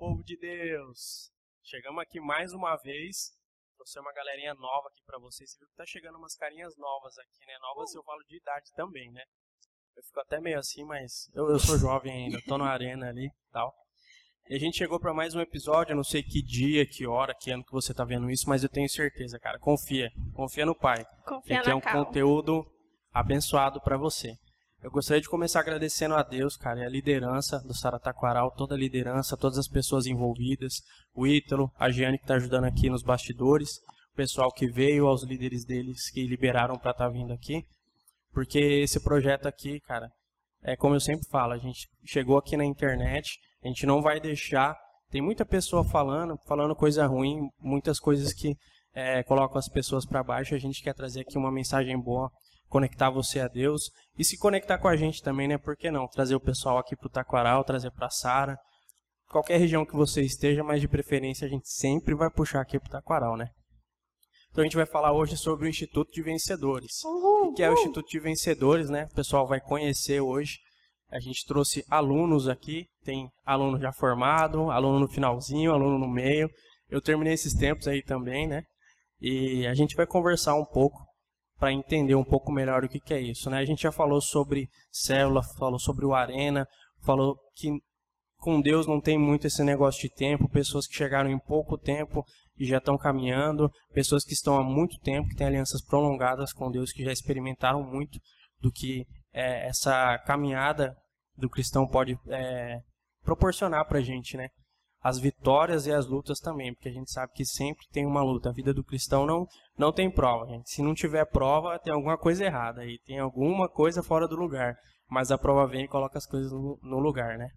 povo de Deus! Chegamos aqui mais uma vez. Trouxe uma galerinha nova aqui para vocês. Você viu que tá chegando umas carinhas novas aqui, né? Novas eu falo de idade também, né? Eu fico até meio assim, mas eu, eu sou jovem ainda, tô na arena ali e tal. E a gente chegou para mais um episódio, eu não sei que dia, que hora, que ano que você tá vendo isso, mas eu tenho certeza, cara. Confia. Confia no Pai. Confia é na um Cal. conteúdo abençoado para você. Eu gostaria de começar agradecendo a Deus, cara, e a liderança do Sarataquaral, toda a liderança, todas as pessoas envolvidas, o Ítalo, a Giane que está ajudando aqui nos bastidores, o pessoal que veio, aos líderes deles que liberaram para estar vindo aqui, porque esse projeto aqui, cara, é como eu sempre falo, a gente chegou aqui na internet, a gente não vai deixar, tem muita pessoa falando, falando coisa ruim, muitas coisas que é, colocam as pessoas para baixo, a gente quer trazer aqui uma mensagem boa, conectar você a Deus e se conectar com a gente também, né? Por que não? Trazer o pessoal aqui pro Taquaral, trazer pra Sara. Qualquer região que você esteja, mas de preferência a gente sempre vai puxar aqui pro Taquaral, né? Então a gente vai falar hoje sobre o Instituto de Vencedores. O que é o Instituto de Vencedores, né? O pessoal vai conhecer hoje. A gente trouxe alunos aqui, tem aluno já formado, aluno no finalzinho, aluno no meio. Eu terminei esses tempos aí também, né? E a gente vai conversar um pouco para entender um pouco melhor o que, que é isso. Né? A gente já falou sobre célula, falou sobre o arena, falou que com Deus não tem muito esse negócio de tempo, pessoas que chegaram em pouco tempo e já estão caminhando, pessoas que estão há muito tempo, que têm alianças prolongadas com Deus, que já experimentaram muito do que é, essa caminhada do cristão pode é, proporcionar para a gente, né? As vitórias e as lutas também, porque a gente sabe que sempre tem uma luta. A vida do cristão não, não tem prova, gente. Se não tiver prova, tem alguma coisa errada aí, tem alguma coisa fora do lugar. Mas a prova vem e coloca as coisas no, no lugar, né?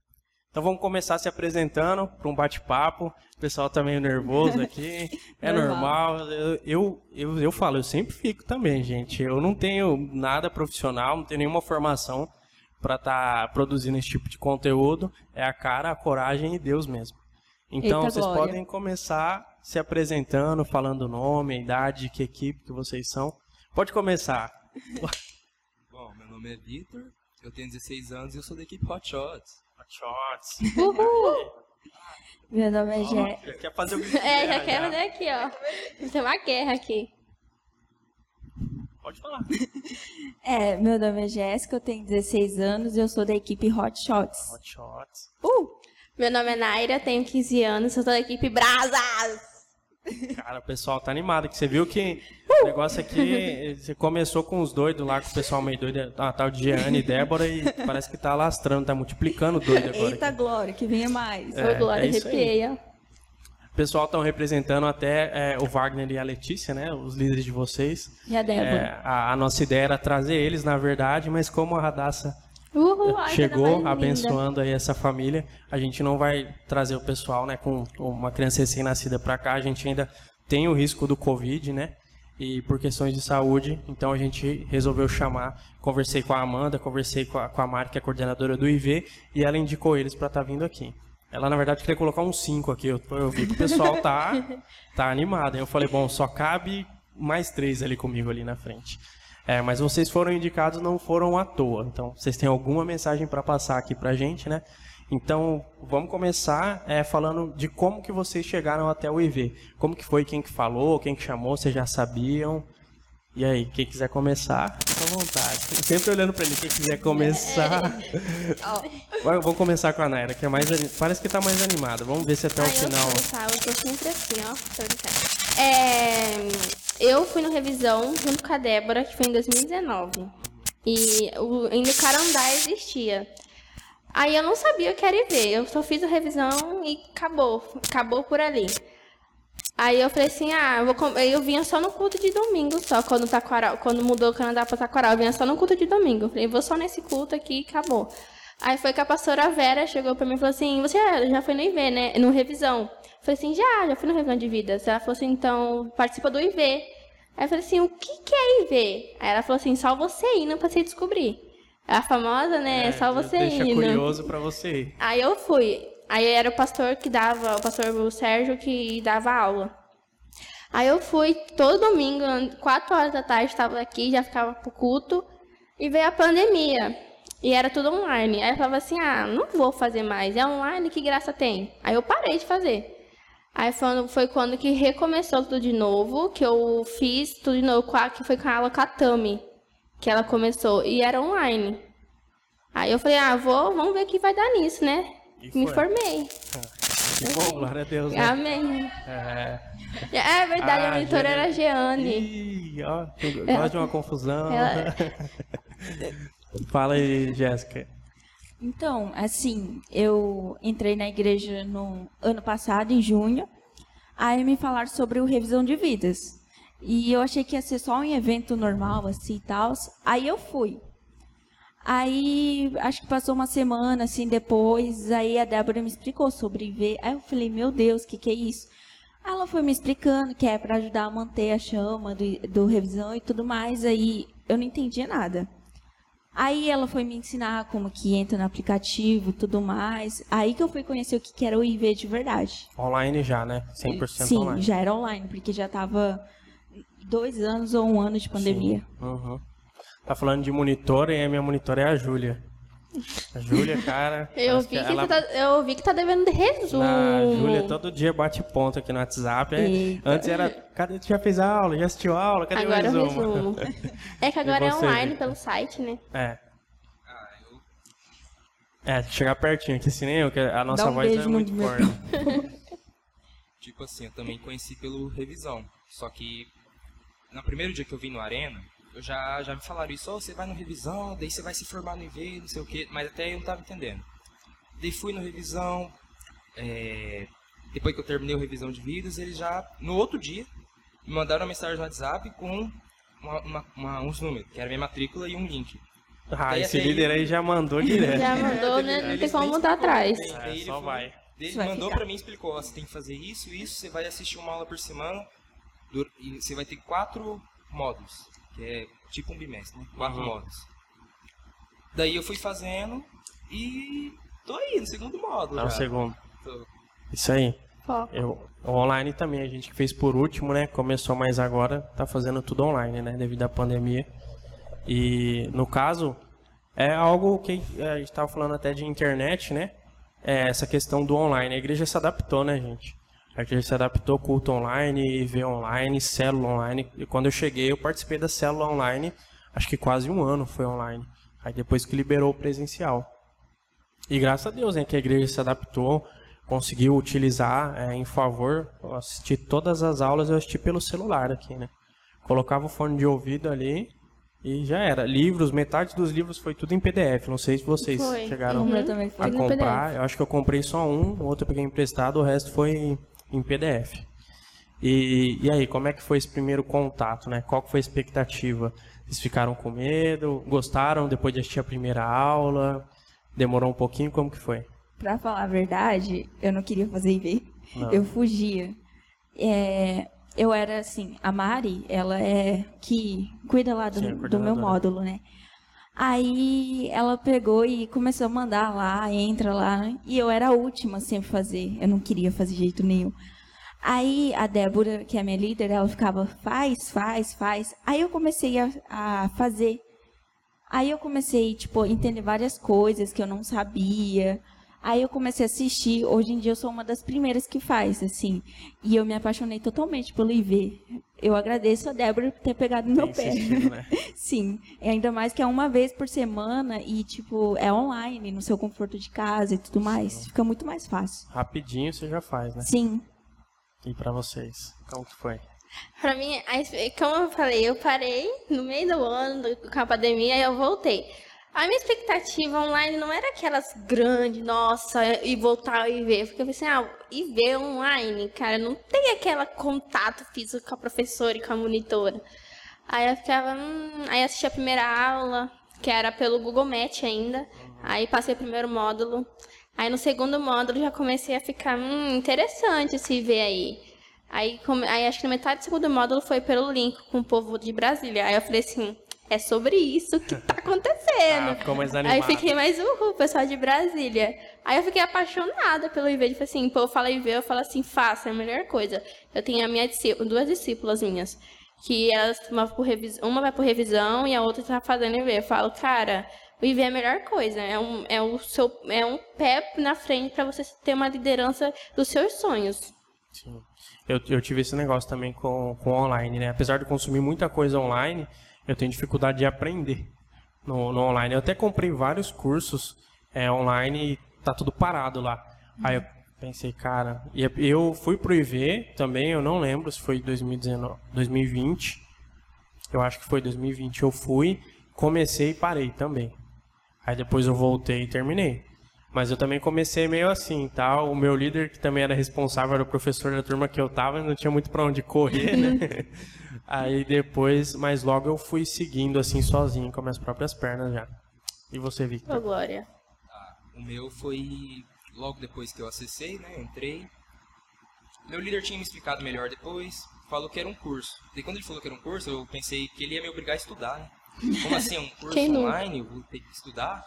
Então vamos começar se apresentando para um bate-papo. O pessoal tá meio nervoso aqui. É normal. Eu, eu, eu, eu falo, eu sempre fico também, gente. Eu não tenho nada profissional, não tenho nenhuma formação para estar tá produzindo esse tipo de conteúdo. É a cara, a coragem e Deus mesmo. Então, Eita vocês glória. podem começar se apresentando, falando o nome, a idade, que equipe que vocês são. Pode começar. Bom, meu nome é Vitor, eu tenho 16 anos e eu sou da equipe Hot Shots. Shots. Meu nome é Jé. Já quer fazer o de É, já quero ver aqui, ó. Tem uma guerra aqui. Pode falar. É, meu nome é Jéssica, eu tenho 16 anos e eu sou da equipe Hot Shots. Hot Shots. Uh! Meu nome é Naira, tenho 15 anos, sou da equipe Brasas. Cara, o pessoal tá animado. Que você viu que o negócio aqui, você começou com os doidos lá, com o pessoal meio doido, a tal de Jeane e Débora, e parece que tá lastrando, tá multiplicando doido agora. Eita aqui. glória, que venha mais. É, Ô, Glória, é aí. arrepiei, ó. O pessoal estão representando até é, o Wagner e a Letícia, né? Os líderes de vocês. E a Débora? É, a, a nossa ideia era trazer eles, na verdade, mas como a Radassa Uhul, ai, chegou abençoando aí essa família, a gente não vai trazer o pessoal, né, com uma criança recém-nascida para cá, a gente ainda tem o risco do Covid, né? E por questões de saúde, então a gente resolveu chamar. Conversei com a Amanda, conversei com a, com a Mari, que é a coordenadora do IV, e ela indicou eles para estar vindo aqui. Ela, na verdade, queria colocar uns cinco aqui. Eu, eu vi que o pessoal tá, tá animado. Aí eu falei, bom, só cabe mais três ali comigo ali na frente. É, mas vocês foram indicados, não foram à toa. Então, vocês têm alguma mensagem para passar aqui pra gente, né? Então, vamos começar é, falando de como que vocês chegaram até o IV. Como que foi, quem que falou, quem que chamou, vocês já sabiam? E aí, quem quiser começar, fica à vontade. Sempre olhando para ele, quem quiser começar. Vai, Vamos começar com a Naira, que é mais parece que tá mais animada. Vamos ver se até o eu final. sou, tá? Eu tô sempre assim, ó. Tô brincando. É, eu fui no revisão junto com a Débora, que foi em 2019. E o, ainda o Carandá existia. Aí eu não sabia o que era IV. Eu só fiz a revisão e acabou. Acabou por ali. Aí eu falei assim, ah, eu, vou eu vinha só no culto de domingo, só quando, Taquaral, quando mudou o Canadá para Taquaral, eu vinha só no culto de domingo. Eu falei, vou só nesse culto aqui e acabou. Aí foi que a pastora Vera chegou pra mim e falou assim, você já foi no IV, né? No revisão. Eu falei assim, já, já fui no revisão de vidas. Ela falou assim, então participa do IV. Aí eu falei assim, o que, que é IV? Aí ela falou assim, só você indo pra você descobrir. É a famosa, né? só você Deixa indo. curioso para você ir. Aí eu fui. Aí era o pastor que dava, o pastor Sérgio que dava aula. Aí eu fui todo domingo, 4 horas da tarde, estava aqui, já ficava pro culto. E veio a pandemia. E era tudo online. Aí eu falava assim, ah, não vou fazer mais. É online, que graça tem? Aí eu parei de fazer. Aí foi quando, foi quando que recomeçou tudo de novo, que eu fiz tudo de novo, com a- que foi com a aula com a Tami, que ela começou, e era online. Aí eu falei, ah, vou, vamos ver o que vai dar nisso, né? E Me foi. formei. Que bom, glória a Deus. Né? Amém. É. É verdade, Ah, a monitora Jeane. era a Jeane. Ih, ó, gosto de uma confusão. ela- Fala aí, Jéssica. Então, assim, eu entrei na igreja no ano passado, em junho. Aí me falaram sobre o revisão de vidas. E eu achei que ia ser só um evento normal, assim e tal. Aí eu fui. Aí, acho que passou uma semana, assim, depois, aí a Débora me explicou sobre ver. Aí eu falei, meu Deus, o que, que é isso? Ela foi me explicando que é para ajudar a manter a chama do, do revisão e tudo mais. Aí eu não entendia nada. Aí ela foi me ensinar como que entra no aplicativo e tudo mais. Aí que eu fui conhecer o que que era o IV de verdade. Online já, né? 100% Sim, online. já era online, porque já tava dois anos ou um ano de pandemia. Uhum. Tá falando de monitor e a minha monitora é a Júlia. A Júlia, cara. Eu vi, que ela... tá, eu vi que tá devendo de resumo. A Júlia todo dia bate ponto aqui no WhatsApp. é. Eita. Antes era, cadê? Tu já fez a aula? Já assistiu a aula? Cadê Agora o resumo? resumo. É que agora é online pelo site, né? É. É, chegar pertinho aqui, assim nem eu, que a nossa um voz é muito forte. Tipo assim, eu também conheci pelo revisão. Só que no primeiro dia que eu vim no Arena, eu já, já me falaram isso, ó, você vai no revisão, daí você vai se formar no IV, não sei o quê, mas até eu não tava entendendo. Daí fui no revisão, é, depois que eu terminei o revisão de vidas, eles já, no outro dia, me mandaram uma mensagem no WhatsApp com uma- uma- uma- uns números, que era minha matrícula e um link. Ah, Daí esse líder aí- aí já mandou direto. Já mandou, né? Não tem como explicou, atrás. É, só falou- vai. Ele mandou pra mim e explicou, ó, você tem que fazer isso, isso, você vai assistir uma aula por semana, e você vai ter quatro módulos, que é tipo um bimestre, né? Quatro Uhum. módulos. Daí eu fui fazendo e tô aí no segundo módulo um já. segundo. Tô- Isso aí. Foco. Eu, o online também, a gente que fez por último, né? Começou mais agora, tá fazendo tudo online, né? Devido à pandemia. E no caso, é algo que a gente tava falando até de internet, né? É essa questão do online. A igreja se adaptou, né, gente? A igreja se adaptou, culto online, IV online, célula online. E quando eu cheguei, eu participei da célula online, acho que quase um ano foi online. Aí depois que liberou o presencial. E graças a Deus, né, que a igreja se adaptou, conseguiu utilizar é, em favor. Eu assisti todas as aulas, eu assisti pelo celular aqui, né? Colocava o fone de ouvido ali e já era. Livros, metade dos livros foi tudo em PDF. Não sei se vocês Foi. chegaram Uhum. a comprar. Eu acho que eu comprei só um, o outro eu peguei emprestado, o resto foi em PDF. E, e aí, como é que foi esse primeiro contato, né? Qual que foi a expectativa? Vocês ficaram com medo? Gostaram depois de assistir a primeira aula? Demorou um pouquinho? Como que foi? Pra falar a verdade, eu não queria fazer IV. Não. Eu fugia. É, eu era assim, a Mari, ela é que cuida lá do, Sim, a do meu módulo, né? Aí ela pegou e começou a mandar lá, entra lá, e eu era a última sempre fazer. Eu não queria fazer jeito nenhum. Aí a Débora, que é minha líder, ela ficava, faz, faz, faz. Aí eu comecei a, a fazer. Aí eu comecei, tipo, a entender várias coisas que eu não sabia. Aí eu comecei a assistir. Hoje em dia eu sou uma das primeiras que faz, assim. E eu me apaixonei totalmente pelo IV. Eu agradeço a Débora por ter pegado no meu pé. né? Sim. E ainda mais que é uma vez por semana e, tipo, é online, no seu conforto de casa e tudo mais. Fica muito mais fácil. Rapidinho você já faz, né? Sim. E pra vocês? Como que foi? Pra mim, como eu falei, eu parei no meio do ano com a pandemia e eu voltei. A minha expectativa online não era aquelas grandes, nossa, e voltar e ver. Porque eu pensei, ah, e ver online, cara, não tem aquele contato físico com a professora e com a monitora. Aí eu ficava, hum, aí assisti a primeira aula, que era pelo Google Meet ainda. Aí passei o primeiro módulo. Aí no segundo módulo já comecei a ficar, hum, interessante esse ver aí. Aí, aí acho que metade do segundo módulo foi pelo link com o povo de Brasília. Aí eu falei assim, é sobre isso que tá acontecendo. Ah, ficou mais Aí animado. fiquei mais uhul, pessoal de Brasília. Aí eu fiquei apaixonada pelo IV. Tipo assim, pô, eu falo IV, eu falo assim, faça, é a melhor coisa. Eu tenho a minha duas discípulas minhas, que elas uma, por revis... uma vai por revisão e a outra tá fazendo IV. Eu falo, cara, o IV é a melhor coisa. É um, é o seu, é um pé na frente para você ter uma liderança dos seus sonhos. Sim. Eu, eu tive esse negócio também com, com online, né? Apesar de consumir muita coisa online, eu tenho dificuldade de aprender no, no online. Eu até comprei vários cursos é, online e tá tudo parado lá. Aí eu pensei, cara, e eu fui pro IV também, eu não lembro se foi 2019, 2020. Eu acho que foi 2020 eu fui, comecei e parei também. Aí depois eu voltei e terminei. Mas eu também comecei meio assim, tá? O meu líder, que também era responsável, era o professor da turma que eu tava, não tinha muito para onde correr, né? Aí depois, mas logo eu fui seguindo assim sozinho com as próprias pernas já. E você, Victor? Ô, Glória. Ah, o meu foi logo depois que eu acessei, né? Entrei. Meu líder tinha me explicado melhor depois, falou que era um curso. E quando ele falou que era um curso, eu pensei que ele ia me obrigar a estudar, né? Como assim, é um curso online, eu vou ter que estudar?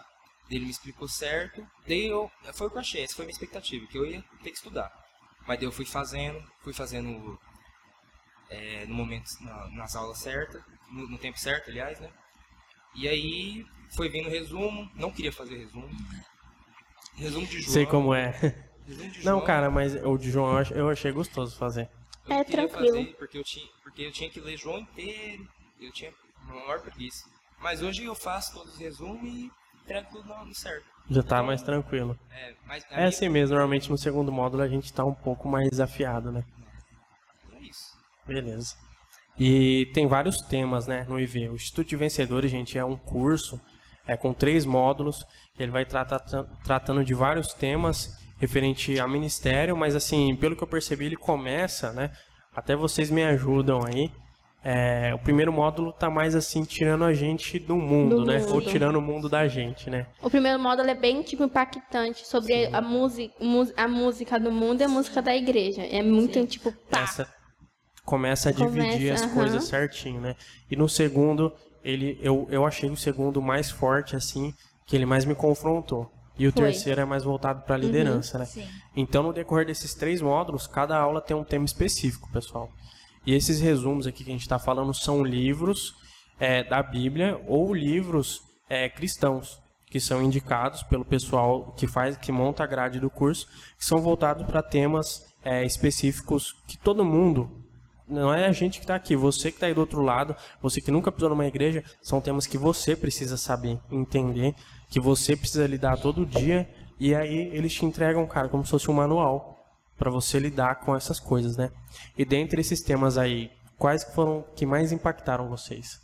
Ele me explicou certo, daí eu, foi o que eu achei, essa foi a minha expectativa, que eu ia ter que estudar. Mas daí eu fui fazendo, fui fazendo é, no momento, na, nas aulas certas, no, no, tempo certo, aliás, né? E aí foi vindo resumo, não queria fazer resumo. Resumo de João. Sei como é. Não, cara, mas o de João eu achei gostoso fazer. Eu é tranquilo. Fazer porque eu tinha, porque eu tinha que ler João inteiro. Eu tinha maior preguiça. Mas hoje eu faço todos os resumos e entrego tudo no certo. Já tá então, mais tranquilo. É, mas é minha... assim mesmo, normalmente no segundo módulo a gente tá um pouco mais desafiado, né? Beleza. E tem vários temas, né, no IV. O Instituto de Vencedores, gente, é um curso é com três módulos. Ele vai tratar tratando de vários temas referente a ministério, mas assim, pelo que eu percebi, ele começa, né? Até vocês me ajudam aí. É, o primeiro módulo tá mais assim, tirando a gente do mundo, do né? Mundo. Ou tirando o mundo da gente, né? O primeiro módulo é bem, tipo, impactante sobre a, música, a música do mundo e a música da igreja. É muito, Sim. tipo, pá. Essa começa a dividir as uh -huh. coisas certinho, né? E no segundo, ele, eu, eu achei o segundo mais forte, assim, que ele mais me confrontou. E o Foi. terceiro é mais voltado para a uhum. liderança, uhum, né? Sim. Então, no decorrer desses três módulos, cada aula tem um tema específico, pessoal. E esses resumos aqui que a gente está falando são livros é, da Bíblia ou livros é, cristãos que são indicados pelo pessoal que faz, que monta a grade do curso, que são voltados para temas é, específicos que todo mundo não é a gente que está aqui, você que está aí do outro lado, você que nunca pisou numa igreja, são temas que você precisa saber, entender, que você precisa lidar todo dia, e aí eles te entregam, cara, como se fosse um manual para você lidar com essas coisas, né? E dentre esses temas aí, quais foram que mais impactaram vocês?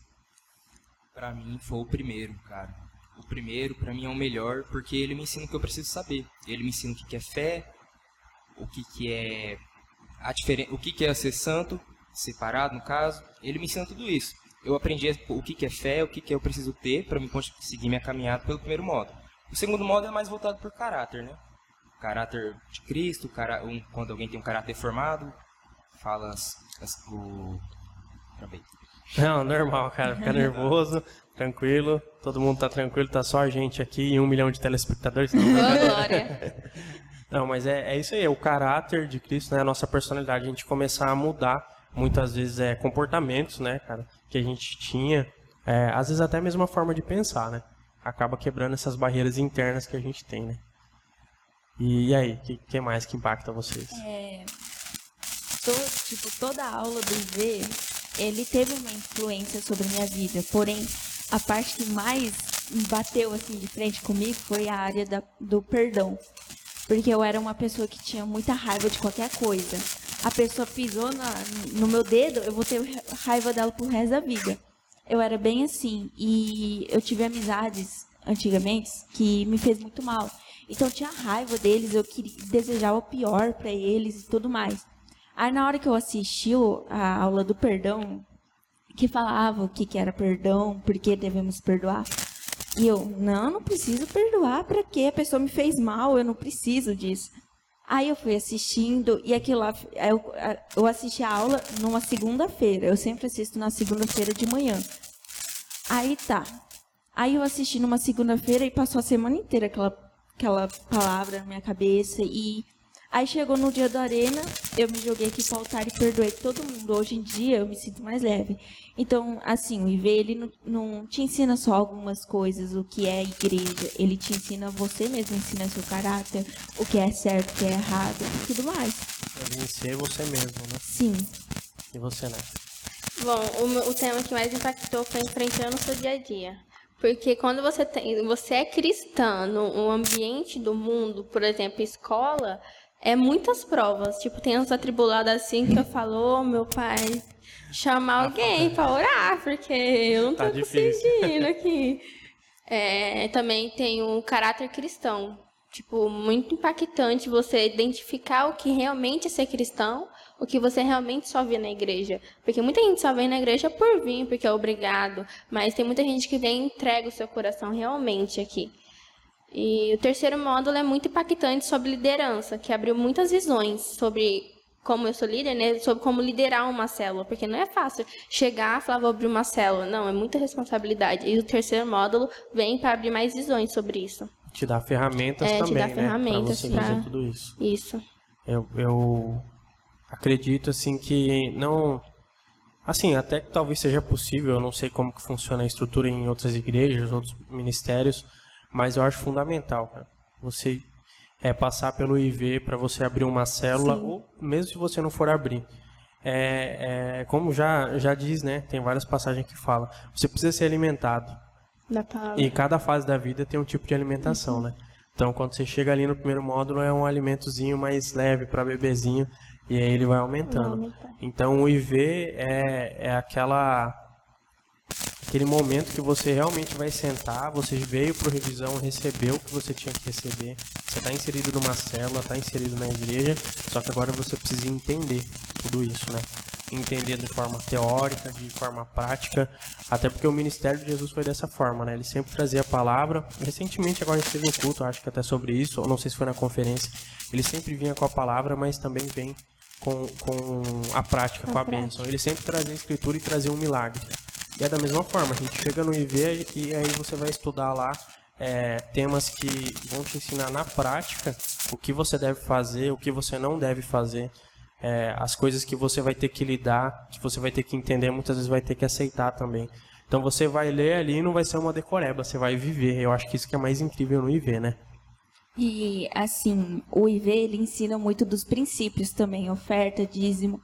Para mim foi o primeiro, cara. O primeiro para mim é o melhor porque ele me ensina o que eu preciso saber. Ele me ensina o que é fé, o que que é a diferença, o que que é ser santo, separado no caso. Ele me ensina tudo isso. Eu aprendi o que que é fé, o que que eu preciso ter para me conseguir minha caminhada pelo primeiro modo. O segundo modo é mais voltado por caráter, né? caráter de Cristo, cara, um, quando alguém tem um caráter formado, fala as, as, o. Não, normal, cara. Fica nervoso, tranquilo. Todo mundo tá tranquilo, tá só a gente aqui e um milhão de telespectadores. Não, glória. Não, mas é, é isso aí, é o caráter de Cristo, né? A nossa personalidade, a gente começar a mudar muitas vezes é comportamentos, né, cara, que a gente tinha, é, às vezes até mesmo a forma de pensar, né? Acaba quebrando essas barreiras internas que a gente tem, né? E aí, o que, que, mais que impacta vocês? É, tipo, toda aula do IV, ele teve uma influência sobre minha vida. Porém, a parte que mais bateu assim de frente comigo foi a área da, do perdão. Porque eu era uma pessoa que tinha muita raiva de qualquer coisa. A pessoa pisou na, no meu dedo, eu vou ter raiva dela pro resto da vida. Eu era bem assim. E eu tive amizades antigamente que me fez muito mal. Então eu tinha raiva deles, eu queria, desejava o pior para eles e tudo mais. Aí na hora que eu assisti a aula do perdão, que falava o que, que era perdão, por que devemos perdoar. E eu, não, não preciso perdoar, para quê? A pessoa me fez mal, eu não preciso disso. Aí eu fui assistindo, e aquilo lá, eu, eu assisti a aula numa segunda-feira. Eu sempre assisto na segunda-feira de manhã. Aí tá. Aí eu assisti numa segunda-feira e passou a semana inteira aquela aquela palavra na minha cabeça e Aí chegou no dia da arena, eu me joguei aqui pro altar e perdoei todo mundo. Hoje em dia eu me sinto mais leve. Então, assim, o IV, ele não, não te ensina só algumas coisas, o que é igreja. Ele te ensina, você mesmo ensina seu caráter, o que é certo, o que é errado, tudo mais. É vencer você mesmo, né? Sim. E você, né? Bom, o, o tema que mais impactou foi enfrentando o seu dia a dia. Porque quando você tem, você é cristã no no ambiente do mundo, por exemplo, escola, é muitas provas. Tipo, tem uns atribulados assim que eu falo, ô meu pai, chamar alguém pra orar, porque eu não tô Tá conseguindo aqui. É, também tem o caráter cristão. Tipo, muito impactante você identificar o que realmente é ser cristão, o que você realmente só vê na igreja. Porque muita gente só vem na igreja por vir, porque é obrigado. Mas tem muita gente que vem e entrega o seu coração realmente aqui. E o terceiro módulo é muito impactante sobre liderança, que abriu muitas visões sobre como eu sou líder, né? Sobre como liderar uma célula, porque não é fácil chegar e falar vou abrir uma célula, não, é muita responsabilidade. E o terceiro módulo vem para abrir mais visões sobre isso. Te dá ferramentas É, te também, dá né? ferramentas você pra- fazer tudo isso. Isso. Eu, eu acredito assim que não assim até que talvez seja possível eu não sei como que funciona a estrutura em outras igrejas outros ministérios mas eu acho fundamental cara. você é passar pelo IV para você abrir uma célula Sim. ou mesmo se você não for abrir é, é, como já já diz né tem várias passagens que falam você precisa ser alimentado Da palavra. e cada fase da vida tem um tipo de alimentação, né? Então, quando você chega ali no primeiro módulo, é um alimentozinho mais leve para bebezinho e aí ele vai aumentando. Então, o IV é, é aquela aquele momento que você realmente vai sentar, você veio para revisão, recebeu o que você tinha que receber, você está inserido numa célula, está inserido na igreja, só que agora você precisa entender tudo isso, né? Entender de forma teórica, de forma prática, até porque o ministério de Jesus foi dessa forma, né? Ele sempre trazia a palavra. Recentemente, agora a gente teve um culto, acho que até sobre isso, ou não sei se foi na conferência. Ele sempre vinha com a palavra, mas também vem com, com a prática, com a bênção. Ele sempre trazia a escritura e trazia um milagre. E é da mesma forma, a gente chega no IV e aí você vai estudar lá é, temas que vão te ensinar na prática o que você deve fazer, o que você não deve fazer, é, as coisas que você vai ter que lidar, que você vai ter que entender, muitas vezes vai ter que aceitar também. Então você vai ler ali e não vai ser uma decoreba, você vai viver. Eu acho que isso que é mais incrível no IV, né? E assim, o IV ele ensina muito dos princípios também, oferta, dízimo.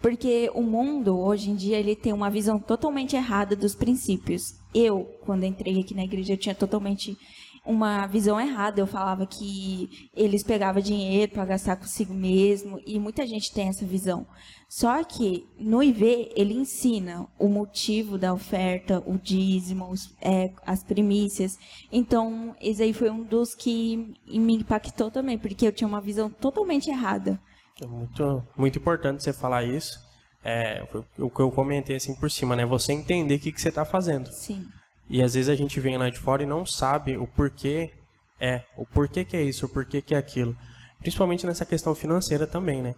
Porque o mundo, hoje em dia, ele tem uma visão totalmente errada dos princípios. Eu, quando entrei aqui na igreja, eu tinha totalmente uma visão errada. Eu falava que eles pegavam dinheiro para gastar consigo mesmo, e muita gente tem essa visão. Só que no IV, ele ensina o motivo da oferta, o dízimo, os- é, as primícias. Então, esse aí foi um dos que me impactou também, porque eu tinha uma visão totalmente errada. É muito, muito importante você falar isso. É, foi o que eu comentei assim por cima, né? Você entender o que, que você está fazendo. Sim. E às vezes a gente vem lá de fora e não sabe o porquê é, o porquê que é isso, o porquê que é aquilo. Principalmente nessa questão financeira também, né?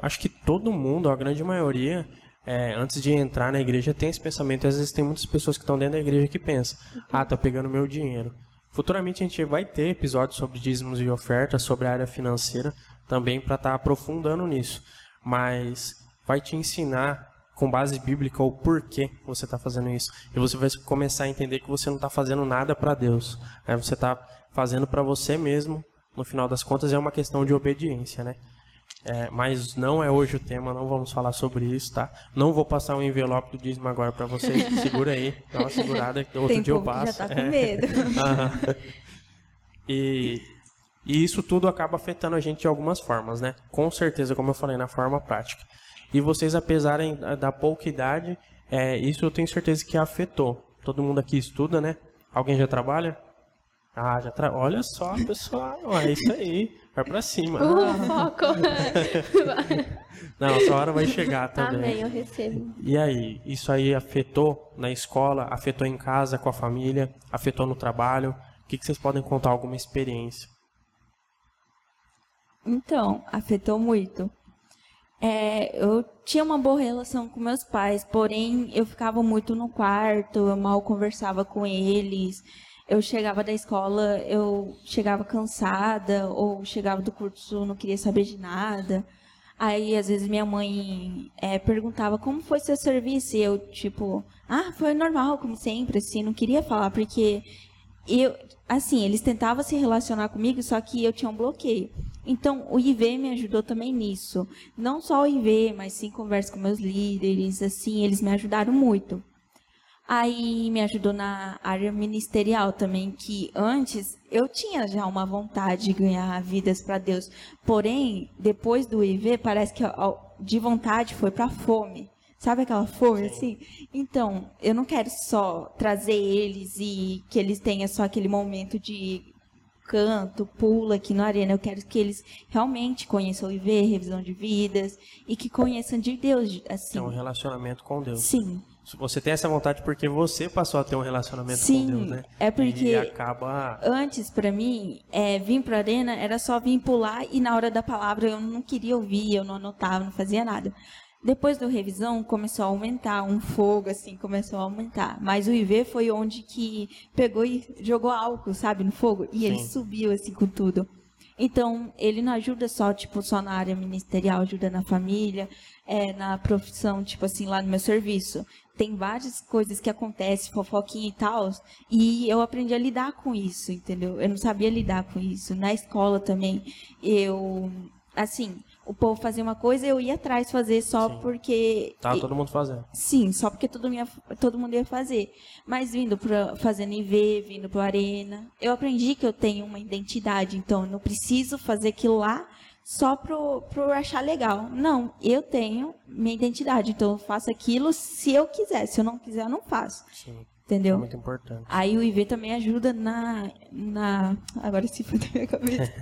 Acho que todo mundo, a grande maioria, é, antes de entrar na igreja, tem esse pensamento. E às vezes tem muitas pessoas que estão dentro da igreja que pensam: ah, tá pegando meu dinheiro. Futuramente a gente vai ter episódios sobre dízimos e ofertas, sobre a área financeira, também para estar aprofundando nisso. Mas vai te ensinar com base bíblica o porquê você está fazendo isso. E você vai começar a entender que você não está fazendo nada para Deus. Né? Você está fazendo para você mesmo. No final das contas, é uma questão de obediência, né? É, mas não é hoje o tema, não vamos falar sobre isso, tá? Não vou passar o envelope do dízimo agora para vocês. Segura aí, dá uma segurada, que outro Tem dia eu povo que passo. já tá com É. medo. Aham. e, e isso tudo acaba afetando a gente de algumas formas, né? Com certeza, como eu falei, na forma prática. E vocês, apesar da- da pouca idade, é, isso eu tenho certeza que afetou. Todo mundo aqui estuda, né? Alguém já trabalha? Ah, já tra... Olha só, pessoal, é isso aí. Vai pra cima. Uh, foco. Não, essa hora vai chegar também. Amém, eu recebo. E aí, isso aí afetou na escola, afetou em casa com a família, afetou no trabalho? O que, que vocês podem contar alguma experiência? Então, afetou muito. É, eu tinha uma boa relação com meus pais, porém eu ficava muito no quarto, eu mal conversava com eles. eu chegava da escola, eu chegava cansada, ou chegava do curso, não queria saber de nada. Aí, às vezes, minha mãe é, perguntava como foi seu serviço, e eu, tipo, ah, foi normal, como sempre, assim, não queria falar, porque eu, assim, eles tentavam se relacionar comigo, só que eu tinha um bloqueio. Então, o IV me ajudou também nisso. Não só o IV, mas sim conversa com meus líderes, assim, eles me ajudaram muito. Aí me ajudou na área ministerial também, que antes eu tinha já uma vontade de ganhar vidas para Deus. Porém, depois do IV, parece que de vontade foi para fome. Sabe aquela fome assim? Então, eu não quero só trazer eles e que eles tenham só aquele momento de canto, pula aqui na arena. Eu quero que eles realmente conheçam o IV, revisão de vidas e que conheçam de Deus, assim. Tem um relacionamento com Deus. Sim. Você tem essa vontade porque você passou a ter um relacionamento Sim, com Deus, né? É porque e acaba antes para mim, é, vir para arena era só vir pular e na hora da palavra eu não queria ouvir, eu não anotava, não fazia nada. Depois do revisão começou a aumentar, um fogo assim começou a aumentar. Mas o IV foi onde que pegou e jogou álcool, sabe, no fogo e Sim. ele subiu assim com tudo. Então, ele não ajuda só, tipo, só na área ministerial, ajuda na família, é, na profissão, tipo assim, lá no meu serviço tem várias coisas que acontecem, fofoquinha e tal, e eu aprendi a lidar com isso, entendeu? Eu não sabia lidar com isso. Na escola também, eu, assim, o povo fazia uma coisa, eu ia atrás fazer só Sim. porque... Tava todo mundo fazendo. Sim, só porque todo, minha, todo mundo ia fazer. Mas vindo para fazendo IV, vindo para Arena, eu aprendi que eu tenho uma identidade, então eu não preciso fazer aquilo lá só pro, pro achar legal. Não, eu tenho minha identidade, então eu faço aquilo se eu quiser. Se eu não quiser, eu não faço. Sim. Entendeu? É muito importante. Aí o IV também ajuda na. na... Agora se foi da minha cabeça.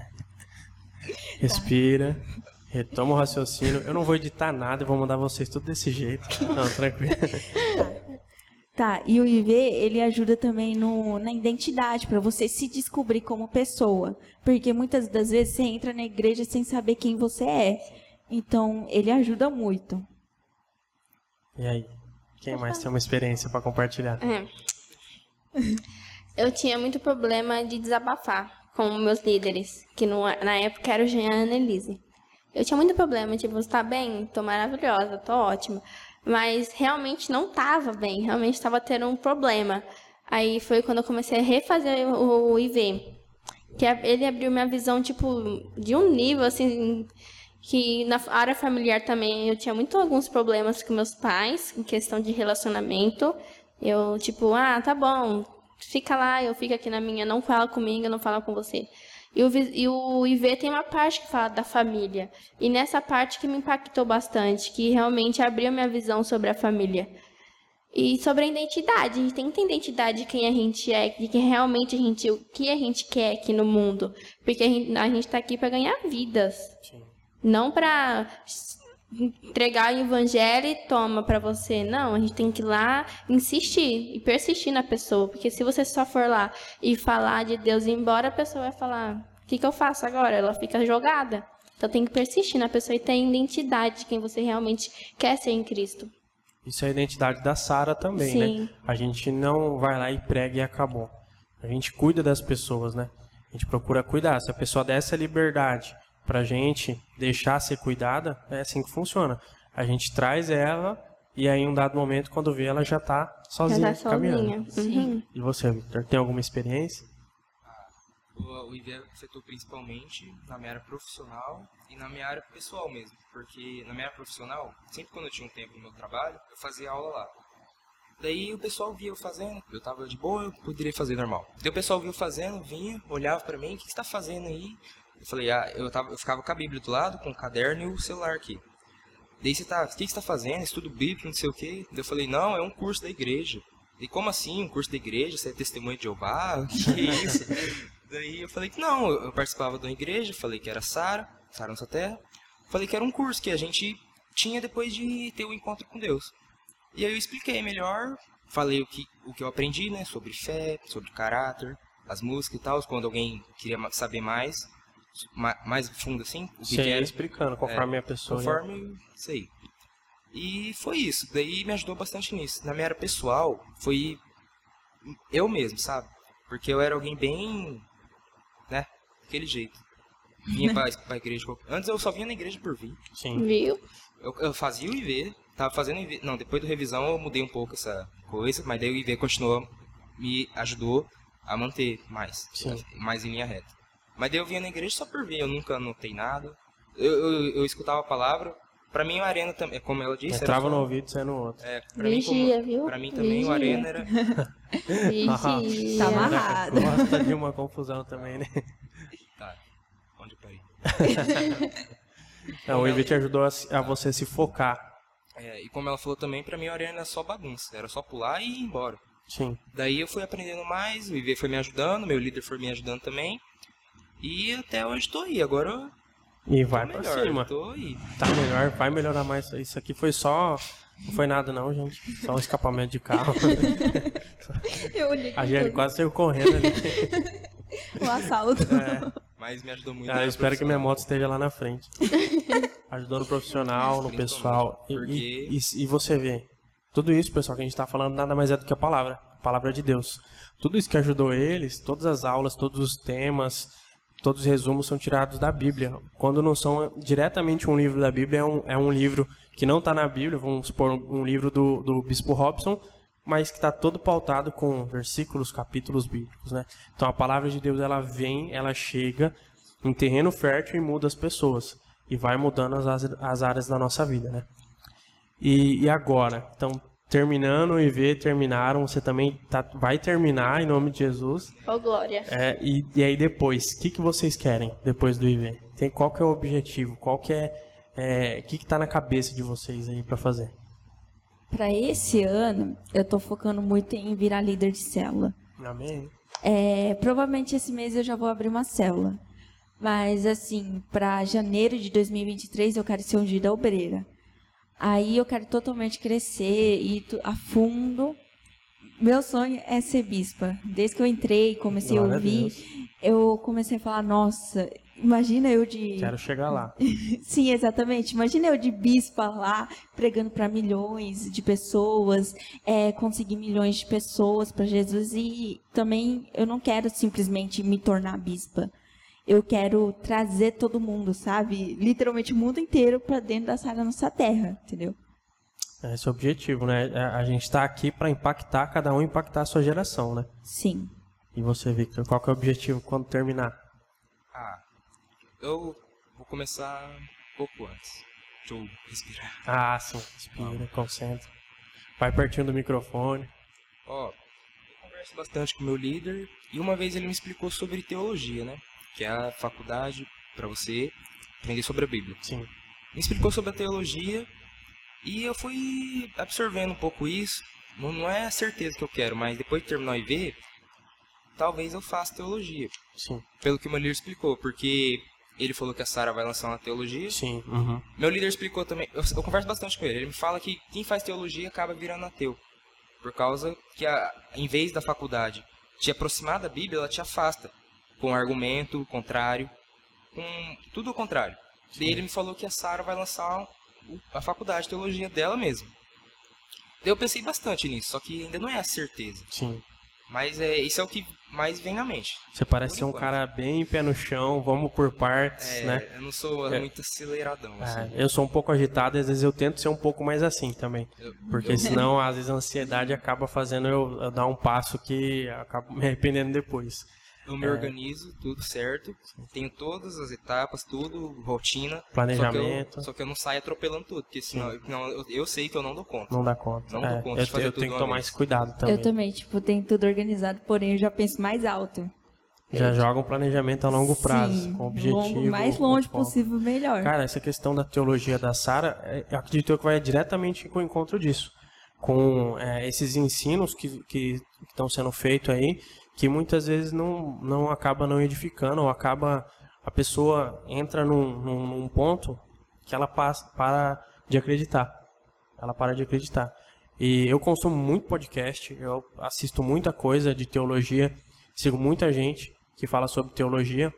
Respira. Retoma o raciocínio. Eu não vou editar nada, eu vou mandar vocês tudo desse jeito. Não, tranquilo. Tá, e o IV, ele ajuda também no, na identidade, para você se descobrir como pessoa. Porque muitas das vezes você entra na igreja sem saber quem você é. Então, ele ajuda muito. E aí? Quem mais tem uma experiência para compartilhar? É. Eu tinha muito problema de desabafar com meus líderes, que no, na época era o Jean e a Annelise. Eu tinha muito problema, tipo, você tá bem? Tô maravilhosa, tô ótima mas realmente não estava bem, realmente estava tendo um problema. Aí foi quando eu comecei a refazer o IV, que ele abriu minha visão tipo de um nível assim que na área familiar também eu tinha muito alguns problemas com meus pais em questão de relacionamento. Eu tipo, ah, tá bom, fica lá, eu fico aqui na minha, não fala comigo, eu não falo com você. E o, e o IV tem uma parte que fala da família. E nessa parte que me impactou bastante, que realmente abriu minha visão sobre a família. E sobre a identidade, a gente tem que ter identidade de quem a gente é, de que realmente a gente, o que a gente quer aqui no mundo. Porque a gente, a gente tá aqui para ganhar vidas. Sim. Não para entregar o evangelho e toma para você. Não, a gente tem que ir lá insistir e persistir na pessoa, porque se você só for lá e falar de Deus e ir embora, a pessoa vai falar: "O que, que eu faço agora?" Ela fica jogada. Então tem que persistir na pessoa e ter identidade de quem você realmente quer ser em Cristo. Isso é a identidade da Sara também, né? Sim. né? A gente não vai lá e prega e acabou. A gente cuida das pessoas, né? A gente procura cuidar. Se a pessoa der essa liberdade pra gente deixar ser cuidada, é assim que funciona. A gente traz ela e aí em um dado momento, quando vê, ela já tá sozinha, já tá caminhando. Uhum. E você, Victor, tem alguma experiência? o IV afetou principalmente na minha área profissional e na minha área pessoal mesmo. Porque na minha área profissional, sempre quando eu tinha um tempo no meu trabalho, eu fazia aula lá. Daí o pessoal via eu fazendo, eu tava de boa, eu poderia fazer normal. Daí o pessoal via eu fazendo, vinha, olhava para mim, o que você tá fazendo aí? Eu falei, ah, eu, tava, eu ficava com a Bíblia do lado, com o caderno e o celular aqui. Daí você tá, o que, você tá fazendo? Estudo bíblico, não sei o quê. Daí eu falei, não, é um curso da igreja. E como assim, um curso da igreja? Você é testemunho de Jeová? O que é isso? Daí eu falei que não, eu, eu participava de uma igreja, falei que era Sara, Sara Nossa Terra. Falei que era um curso que a gente tinha depois de ter o um encontro com Deus. E aí eu expliquei melhor, falei o que, o que eu aprendi, né, sobre fé, sobre caráter, as músicas e tal, quando alguém queria saber mais mais fundo assim, o que, Sim, que era. explicando conforme é, a pessoa. Conforme isso aí. E foi isso. Daí me ajudou bastante nisso. Na minha área pessoal, foi eu mesmo, sabe? Porque eu era alguém bem, né, daquele jeito. Vinha pra, pra igreja. Antes eu só vinha na igreja por vir. Sim. Viu? Eu, eu fazia o IV, tava fazendo o IV. Não, depois do revisão eu mudei um pouco essa coisa, mas daí o IV continuou, me ajudou a manter mais. Sim. Mais em linha reta. Mas daí eu vinha na igreja só por vir, eu nunca anotei nada. Eu, eu, eu escutava a palavra. Pra mim o Arena também, como ela disse, Entrava no ouvido e saia no outro. É, pra mim, como- Vigia, viu? pra mim também o Vigia. Arena era. Vigia. Tá amarrado. Gosta de uma confusão também, né? Tá, onde eu parei? Não, o Ivete ajudou a, a você se focar. É, e como ela falou também, pra mim o Arena era só bagunça, era só pular e ir embora. Sim. Daí eu fui aprendendo mais, o IV foi me ajudando, meu líder foi me ajudando também. E até hoje tô aí, agora eu E tô vai pra melhor, cima. tô aí. Tá melhor, vai melhorar mais. Isso aqui foi só. Não foi nada não, gente. Só um escapamento de carro. Eu olhei A gente quase saiu correndo ali. o assalto. Mas me ajudou muito. Ah, eu espero que minha moto esteja lá na frente. Ajudou no profissional, no pessoal. E, e, e- e você vê, tudo isso, pessoal, que a gente tá falando, nada mais é do que a palavra. A palavra de Deus. Tudo isso que ajudou eles, todas as aulas, todos os temas, todos os resumos são tirados da Bíblia. Quando não são diretamente um livro da Bíblia, é um, é um livro que não está na Bíblia, vamos supor, um livro do, do Bispo Robson, mas que está todo pautado com versículos, capítulos bíblicos, né? Então a palavra de Deus ela vem, ela chega em terreno fértil e muda as pessoas e vai mudando as, as áreas da nossa vida, né? E, e agora, então terminando e ver terminaram, você também tá, vai terminar em nome de Jesus. Ô, Glória. É, e, e aí depois, o que, que vocês querem depois do IV? Tem, qual que é o objetivo? Qual que é, é o que que tá na cabeça de vocês aí para fazer? Para esse ano, eu tô focando muito em virar líder de célula. Amém. É, provavelmente esse mês eu já vou abrir uma célula. Mas, assim, para janeiro de 2023 eu quero ser ungida obreira. Aí eu quero totalmente crescer e a fundo. Meu sonho é ser bispa. Desde que eu entrei, comecei Glória a a ouvir, Deus. eu comecei a falar: nossa, imagina eu de. Quero chegar lá. Sim, exatamente. Imagina eu de bispa lá, pregando para milhões de pessoas, é, conseguir milhões de pessoas para Jesus. E também eu não quero simplesmente me tornar bispa. Eu quero trazer todo mundo, sabe? Literalmente o mundo inteiro para dentro da sala da nossa terra, entendeu? Esse é o objetivo, né? É, A gente está aqui para impactar, cada um impactar a sua geração, né? Sim. E você, Victor, qual que é o objetivo quando terminar? Ah, eu vou começar um pouco antes. Deixa eu respirar. Ah, sim. Respira, concentra. Vai pertinho do microfone. Ó, eu converso bastante com o meu líder e uma vez ele me explicou sobre teologia, né? Que é a faculdade para você aprender sobre a Bíblia. Sim. Me explicou sobre a teologia e eu fui absorvendo um pouco isso. Não, não é a certeza que eu quero, mas depois de terminar o IV, talvez eu faça teologia. Sim. Pelo que meu líder explicou, porque ele falou que a Sara vai lançar uma teologia. Sim. Uhum. Meu líder explicou também, eu, eu converso bastante com ele, ele me fala que quem faz teologia acaba virando ateu. Por causa que, a, em vez da faculdade te aproximar da Bíblia, ela te afasta. Com argumento contrário, com tudo o contrário. Daí ele me falou que a Sara vai lançar a faculdade de teologia dela mesma. Daí eu pensei bastante nisso, só que ainda não é a certeza. Sim. Mas é, isso é o que mais vem na mente. Você parece ser um cara bem pé no chão, vamos por partes, É, né? Eu não sou É. muito aceleradão. É, Assim. eu sou um pouco agitado e às vezes eu tento ser um pouco mais assim também. Eu- Porque eu- senão, às vezes, a ansiedade acaba fazendo eu, eu dar um passo que acabo me arrependendo depois. Eu me É. organizo, tudo certo. Tenho todas as etapas, tudo, rotina. Planejamento. Só que eu, só que eu não saio atropelando tudo, porque senão não, eu, eu sei que eu não dou conta. Não dá conta. Não dou É, conta eu, de fazer eu tudo tenho que tomar esse cuidado também. Eu também, tipo, tenho tudo organizado, porém eu já penso mais alto. Já joga um planejamento a longo prazo, Sim, com objetivo. longo, mais longe possível, melhor. Cara, essa questão da teologia da Sara, é, eu acredito que vai diretamente com o encontro disso. Com é, esses ensinos que, que estão sendo feitos aí, que muitas vezes não, não acaba não edificando, ou acaba a pessoa entra num, num, num ponto que ela passa, para de acreditar. Ela para de acreditar. E eu consumo muito podcast, eu assisto muita coisa de teologia, sigo muita gente que fala sobre teologia,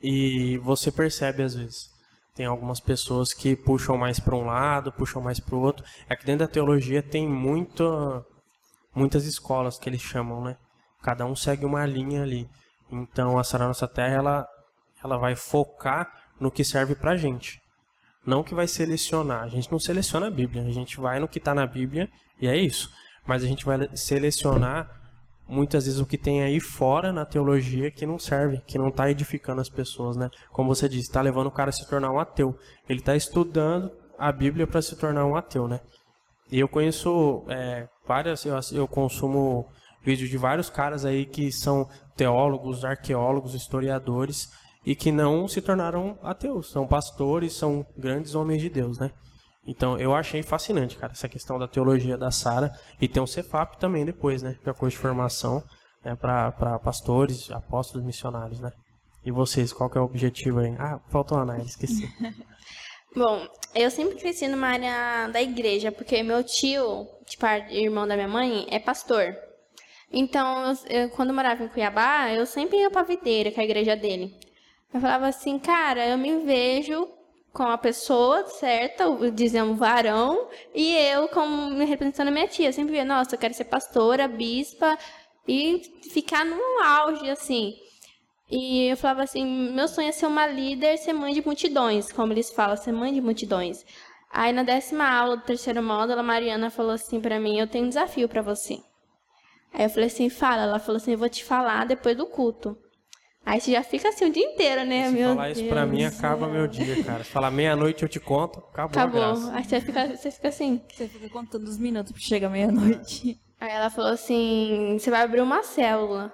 e você percebe às vezes. Tem algumas pessoas que puxam mais para um lado, puxam mais para o outro. É que dentro da teologia tem muita, muitas escolas que eles chamam, né? Cada um segue uma linha ali. Então a Sara Nossa Terra ela, ela vai focar no que serve pra gente. Não que vai selecionar. A gente não seleciona a Bíblia. A gente vai no que está na Bíblia e é isso. Mas a gente vai selecionar muitas vezes o que tem aí fora na teologia que não serve, que não está edificando as pessoas, né? Como você disse, está levando o cara a se tornar um ateu. Ele está estudando a Bíblia para se tornar um ateu, né? E eu conheço é, várias, eu, eu consumo vídeos de vários caras aí que são teólogos, arqueólogos, historiadores e que não se tornaram ateus, são pastores, são grandes homens de Deus, né? Então eu achei fascinante, cara, essa questão da teologia da Sara e tem um Cefap também depois, né? Que é a curso de formação né, para pastores, apóstolos, missionários, né? E vocês, qual que é o objetivo aí? Ah, faltou a Ana, esqueci. Bom, eu sempre cresci numa área da igreja, porque meu tio, tipo, irmão da minha mãe, é pastor. Então, eu, eu, quando eu morava em Cuiabá, eu sempre ia pra videira, que é a igreja dele. Eu falava assim, cara, eu me vejo com a pessoa certa, dizendo varão, e eu como me representando a minha tia. Eu sempre via, nossa, eu quero ser pastora, bispa, e ficar no auge, assim. E eu falava assim, meu sonho é ser uma líder, ser mãe de multidões, como eles falam, ser mãe de multidões. Aí na décima aula do terceiro módulo, a Mariana falou assim para mim, eu tenho um desafio para você. Aí eu falei assim, fala. Ela falou assim, eu vou te falar depois do culto. Aí você já fica assim o dia inteiro, né? Se meu falar Deus isso pra mim, acaba meu dia, cara. Se falar meia-noite eu te conto, acabou, acabou. Aí você fica, você fica assim. Você fica contando os minutos pra chegar meia-noite. Aí ela falou assim, você vai abrir uma célula.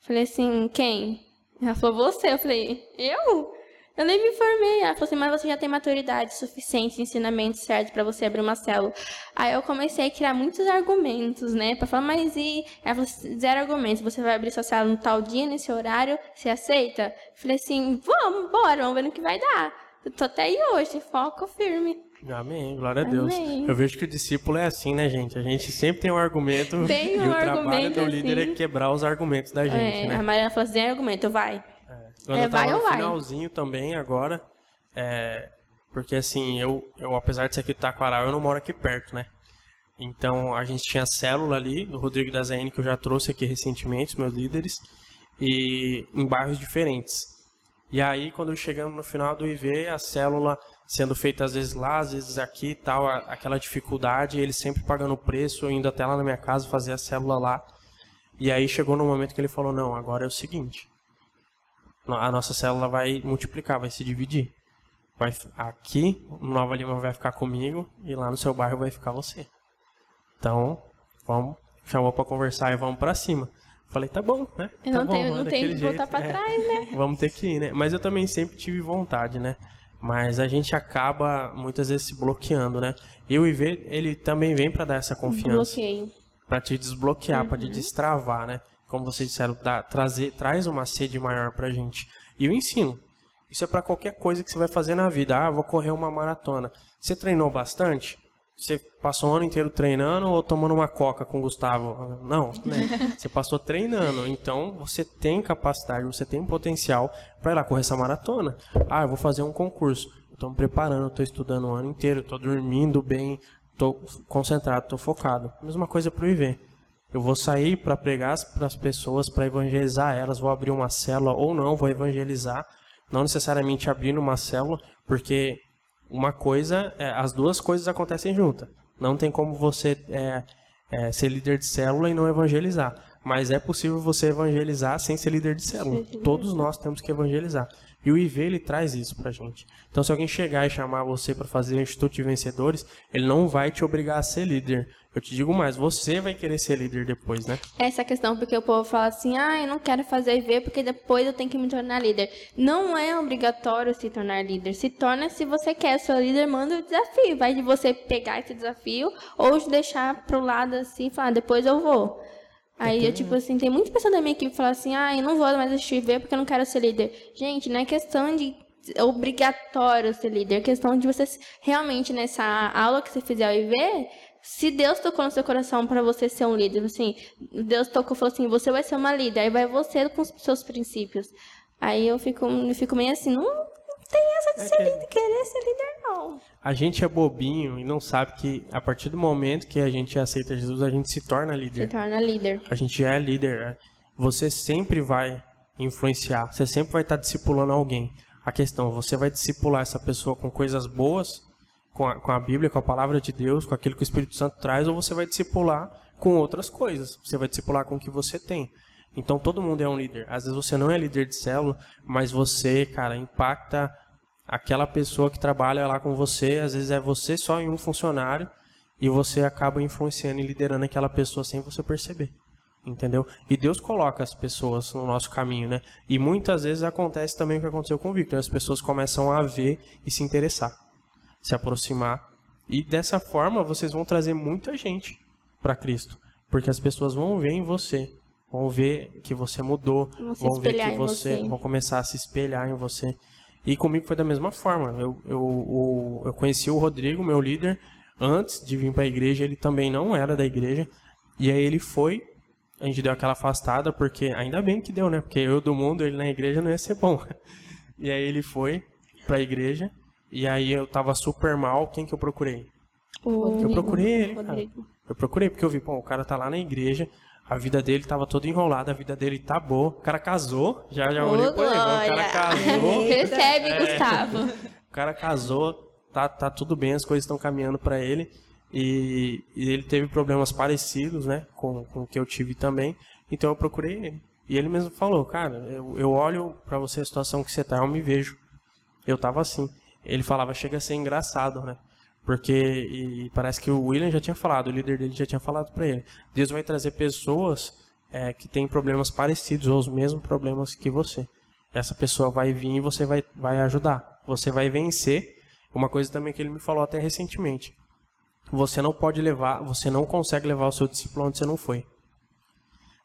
Falei assim, quem? Ela falou, você. Eu falei, eu? Eu nem me formei. Ela falou assim, mas você já tem maturidade suficiente, ensinamento certo para você abrir uma célula. Aí eu comecei a criar muitos argumentos, né? Pra falar, mas e... Ela falou, assim, zero argumentos. Você vai abrir sua célula no tal dia, nesse horário, você aceita? Eu falei assim, vamos, bora, vamos ver no que vai dar. Eu tô até aí hoje, foco firme. Amém, glória a Deus. Amém. Eu vejo que o discípulo é assim, né, gente? A gente sempre tem um argumento tem um e o argumento trabalho do assim. líder é quebrar os argumentos da gente, é, né? A Mariana falou assim, argumento, vai. Quando é, eu tava no finalzinho vai? também agora, é, porque assim, eu, eu apesar de ser aqui do Taquaral, eu não moro aqui perto, né? Então a gente tinha célula ali, do Rodrigo da ZN, que eu já trouxe aqui recentemente, os meus líderes, e em bairros diferentes. E aí, quando chegamos no final do IV, a célula sendo feita às vezes lá, às vezes aqui tal, aquela dificuldade, ele sempre pagando o preço, indo até lá na minha casa fazer a célula lá. E aí chegou no momento que ele falou: Não, agora é o seguinte, a nossa célula vai multiplicar, vai se dividir. Vai, aqui, Nova Lima vai ficar comigo e lá no seu bairro vai ficar você. Então, vamos, chamou para conversar e vamos para cima. Falei, tá bom, né? Eu tá não bom, tenho, não tenho que voltar para é, trás, né? Vamos ter que ir, né? Mas eu também sempre tive vontade, né? Mas a gente acaba muitas vezes se bloqueando, né? E o IV, ele também vem para dar essa confiança. Bloqueio. Para te desbloquear, uhum. para te destravar, né? Como vocês disseram, dá, trazer, traz uma sede maior pra gente. E o ensino. Isso é para qualquer coisa que você vai fazer na vida. Ah, vou correr uma maratona. Você treinou bastante? Você passou o ano inteiro treinando ou tomando uma coca com o Gustavo? Não, né? Você passou treinando. Então, você tem capacidade, você tem potencial para ir lá correr essa maratona. Ah, eu vou fazer um concurso. Estou me preparando, estou estudando o ano inteiro, estou dormindo bem, estou concentrado, estou focado. Mesma coisa para o IV. Eu vou sair para pregar para as pessoas, para evangelizar elas, vou abrir uma célula ou não, vou evangelizar, não necessariamente abrindo uma célula, porque uma coisa, é, as duas coisas acontecem juntas. Não tem como você é, é, ser líder de célula e não evangelizar. Mas é possível você evangelizar sem ser líder de célula. Todos nós temos que evangelizar. E o IV ele traz isso pra gente. Então, se alguém chegar e chamar você para fazer o Instituto de Vencedores, ele não vai te obrigar a ser líder. Eu te digo mais, você vai querer ser líder depois, né? Essa questão, porque o povo fala assim, ah, eu não quero fazer IV porque depois eu tenho que me tornar líder. Não é obrigatório se tornar líder. Se torna se você quer. Seu líder manda o desafio. Vai de você pegar esse desafio ou deixar pro lado assim e falar, depois eu vou. Aí, eu, tipo assim, tem muita pessoa da minha equipe que fala assim, ah, eu não vou mais assistir IV porque eu não quero ser líder. Gente, não é questão de obrigatório ser líder, é questão de você realmente nessa aula que você fizer o IV, se Deus tocou no seu coração para você ser um líder, assim, Deus tocou e falou assim, você vai ser uma líder, aí vai você com os seus princípios. Aí eu fico, eu fico meio assim, não, tem essa de é ser líder, querer ser líder, não. A gente é bobinho e não sabe que a partir do momento que a gente aceita Jesus, a gente se torna líder. Se torna líder. A gente é líder. você sempre vai influenciar, você sempre vai estar discipulando alguém. A questão, você vai discipular essa pessoa com coisas boas, com a, com a Bíblia, com a palavra de Deus, com aquilo que o Espírito Santo traz, ou você vai discipular com outras coisas. Você vai discipular com o que você tem. Então todo mundo é um líder. Às vezes você não é líder de célula, mas você, cara, impacta aquela pessoa que trabalha lá com você. Às vezes é você só em um funcionário e você acaba influenciando e liderando aquela pessoa sem você perceber. Entendeu? E Deus coloca as pessoas no nosso caminho, né? E muitas vezes acontece também o que aconteceu com o Victor. As pessoas começam a ver e se interessar, se aproximar. E dessa forma vocês vão trazer muita gente para Cristo. Porque as pessoas vão ver em você vão ver que você mudou, Vão vão ver que você, você. vão começar a se espelhar em você. E comigo foi da mesma forma. Eu, eu, o- eu conheci o Rodrigo, meu líder, antes de vir para a igreja. Ele também não era da igreja. E aí ele foi, a gente deu aquela afastada, porque ainda bem que deu, né? Porque eu do mundo, ele na igreja não ia ser bom. E aí ele foi para a igreja. E aí eu tava super mal. Quem que eu procurei? Eu procurei ele, cara. Eu procurei porque eu vi, pô, o cara tá lá na igreja, a vida dele tava toda enrolada, a vida dele tá boa. O cara casou, já já Ô, olhei pra ele, o cara casou, Recebe, É. Gustavo. o cara casou, tá, tá tudo bem, as coisas estão caminhando pra ele. E, e ele teve problemas parecidos, né, com, com o que eu tive também. Então eu procurei ele. E ele mesmo falou, cara, eu, eu olho pra você a situação que você tá, eu me vejo. Eu tava assim. Ele falava, chega a ser engraçado, né? Porque parece que o William já tinha falado, o líder dele já tinha falado pra ele. Deus vai trazer pessoas é, que têm problemas parecidos ou os mesmos problemas que você. Essa pessoa vai vir e você vai, vai ajudar. Você vai vencer. Uma coisa também que ele me falou até recentemente. Você não pode levar, você não consegue levar o seu discípulo onde você não foi.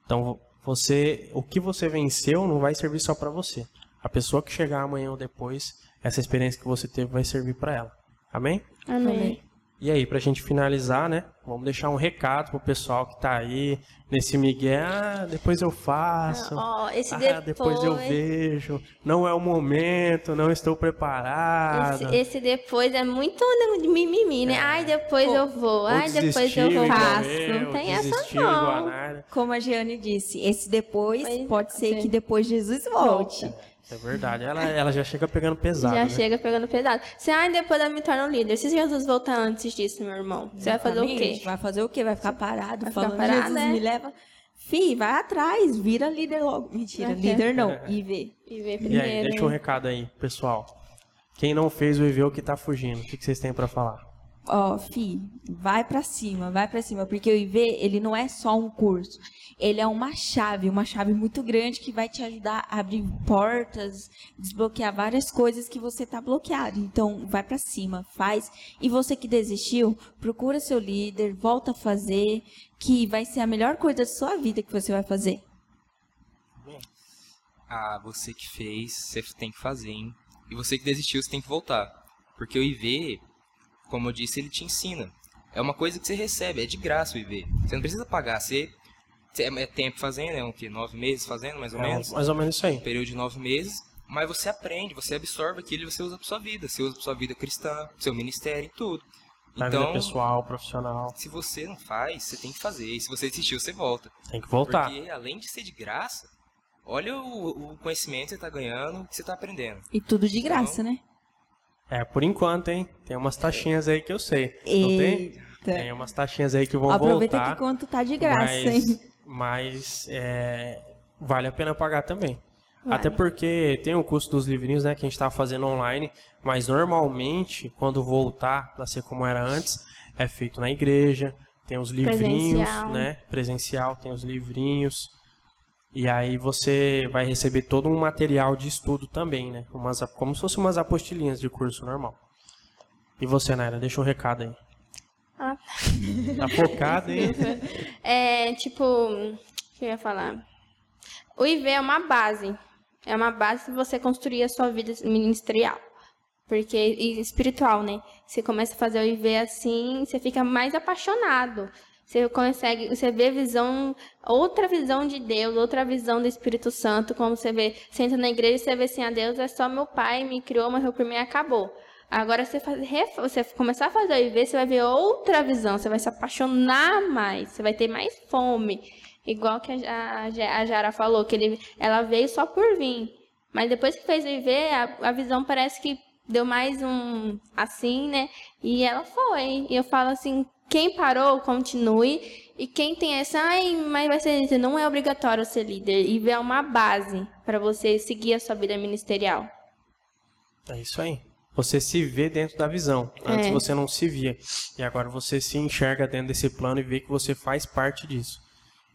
Então, você, o que você venceu não vai servir só para você. A pessoa que chegar amanhã ou depois, essa experiência que você teve vai servir para ela. Amém? Amém. E aí, pra gente finalizar, né? Vamos deixar um recado pro pessoal que tá aí nesse Miguel. Ah, depois eu faço. Ó, esse ah, depois, depois eu vejo. Não é o momento, não estou preparado. Esse, esse depois é muito de mimimi, né? Ai, depois eu vou. Ou Ai, depois eu faço. eu, Não tem essa não. Como a Jeane disse, esse depois Pois pode ser é. que depois Jesus volte. Isso é verdade. Ela, ela já chega pegando pesado. Já né? chega pegando pesado. Se ai, depois eu me torno líder. Se Jesus voltar antes disso, meu irmão, você vai fazer o quê? Exatamente. Vai fazer o quê? Vai ficar parado, Vai ficar falando, parado, Jesus é. me leva. Fih, vai atrás, vira líder logo. Mentira, ter. líder não, IV. E ver E aí, primeiro. deixa um recado aí, pessoal. Quem não fez o EV, o que tá fugindo? O que que vocês têm pra falar? Ó, fi, vai pra cima, vai pra cima, porque o IV, ele não é só um curso. Ele é uma chave, uma chave muito grande que vai te ajudar a abrir portas, desbloquear várias coisas que você tá bloqueado. Então, vai pra cima, faz. E você que desistiu, procura seu líder, volta a fazer, que vai ser a melhor coisa da sua vida que você vai fazer. Ah, você que fez, você tem que fazer, hein? E você que desistiu, você tem que voltar. Porque o IV, como eu disse, ele te ensina. É uma coisa que você recebe, é de graça o IV. Você não precisa pagar, você... você é tempo fazendo, é o quê? Nove meses fazendo, mais ou É, menos? mais ou menos isso aí. um período de nove meses, mas você aprende, você absorve aquilo e você usa pra sua vida. Você usa pra sua vida cristã, seu ministério e tudo. Na vida Então, pessoal, profissional. se você não faz, você tem que fazer. E se você desistiu, você volta. Tem que voltar. Porque além de ser de graça, olha o, o conhecimento que você tá ganhando, o que você tá aprendendo. E tudo de graça, né? É, por enquanto, hein? Tem umas taxinhas aí que eu sei. Não tem? Eita. Tem umas taxinhas aí que vão Aproveita voltar. que quanto tá de graça, mas, hein? mas é, vale a pena pagar também. Vale. Até porque tem o custo dos livrinhos, né, que a gente tá fazendo online, mas normalmente, quando voltar para ser como era antes, é feito na igreja, tem os livrinhos, Presencial. né, presencial, tem os livrinhos. E aí você vai receber todo um material de estudo também, né? Umas, como se fossem umas apostilinhas de curso normal. E você, Naira, deixa um recado aí. Ah. Tá focado, hein? É, tipo, o que eu ia falar? O IV é uma base. É uma base para você construir a sua vida ministerial. Porque, e espiritual, né? Você começa a fazer o IV assim, você fica mais apaixonado. Você consegue, você vê visão, outra visão de Deus, outra visão do Espírito Santo, como você vê, você entra na igreja e você vê assim, a Deus é só meu pai, me criou, morreu por mim e acabou. Agora você, faz, você começar a fazer o IV, você vai ver outra visão, você vai se apaixonar mais, você vai ter mais fome. Igual que a, a, a Jara falou, que ele, ela veio só por vir. Mas depois que fez viver, a, a visão parece que deu mais um assim, né? E ela foi. E eu falo assim, quem parou, continue. E quem tem essa, ai, mas vai ser líder, não é obrigatório ser líder. E é uma base para você seguir a sua vida ministerial. É isso aí. Você se vê dentro da visão. Antes É. você não se via. E agora você se enxerga dentro desse plano e vê que você faz parte disso.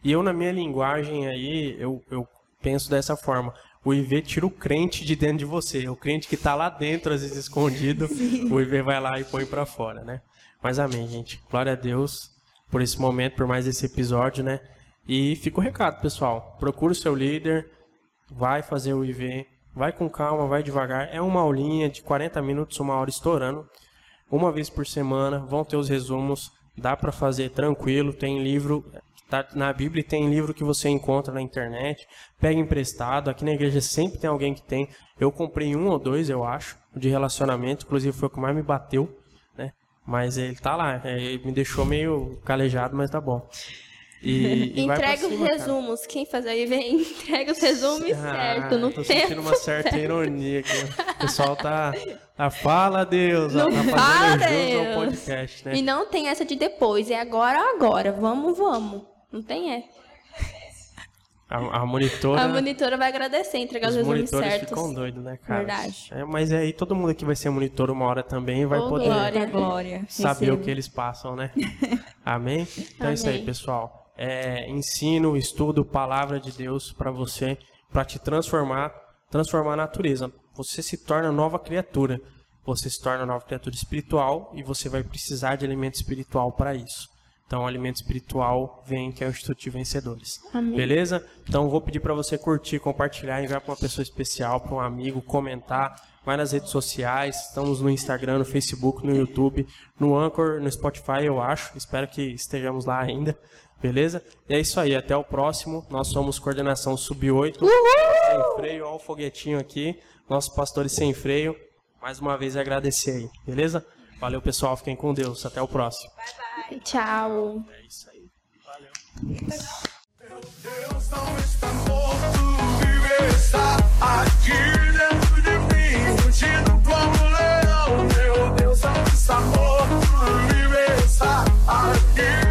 E eu, na minha linguagem aí, eu, eu penso dessa forma. O IV tira o crente de dentro de você. O crente que tá lá dentro, às vezes escondido, o IV vai lá e põe pra fora, né? Mas amém, gente. Glória a Deus por esse momento, por mais esse episódio, né? E fica o recado, pessoal. Procura o seu líder, vai fazer o IV, vai com calma, vai devagar. É uma aulinha de 40 minutos, uma hora estourando. Uma vez por semana, vão ter os resumos, dá para fazer tranquilo, tem livro tá na Bíblia tem livro que você encontra na internet, pega emprestado. Aqui na igreja sempre tem alguém que tem. Eu comprei um ou dois, eu acho, de relacionamento, inclusive foi o que mais me bateu? Mas ele tá lá, é, ele me deixou meio calejado, mas tá bom. E, e Entrega os cima, cara. resumos. Quem faz aí vem, entrega os resumos certo, no Ah, tô tempo. sentindo uma certa ironia aqui. O pessoal tá, tá fala Deus, Não tá fala, Deus. podcast, né? E não tem essa de depois, é agora ou agora. Vamos, vamos. Não tem essa. A, a monitora, A monitora vai agradecer, entregar os, os resumos monitores certos. ficam doidos, né, cara? Verdade. É, mas aí todo mundo aqui vai ser monitor uma hora também vai Ô, poder glória. Da glória. saber Recebo. o que eles passam, né? Amém? Então é isso aí, Amém. pessoal. É, ensino, estudo, palavra de Deus para você, para te transformar, transformar a natureza. Você se torna nova criatura. Você se torna nova criatura espiritual e você vai precisar de alimento espiritual para isso. Então, o alimento espiritual vem, que é o Instituto Vencedores. Amém. Beleza? Então, vou pedir para você curtir, compartilhar, enviar para uma pessoa especial, para um amigo, comentar. Vai nas redes sociais, estamos no Instagram, no Facebook, no YouTube, no Anchor, no Spotify, eu acho. Espero que estejamos lá ainda. Beleza? E é isso aí, até o próximo. Nós somos Coordenação Sub-8. Sem freio, olha o foguetinho aqui. Nossos pastores sem freio. Mais uma vez agradecer aí, beleza? Valeu, pessoal. Fiquem com Deus. Até o próximo. E tchau. É isso aí. Valeu. Meu Deus não está morto, vive está aqui dentro de mim, fugindo como um leão. Meu Deus é não está morto, vive está aqui.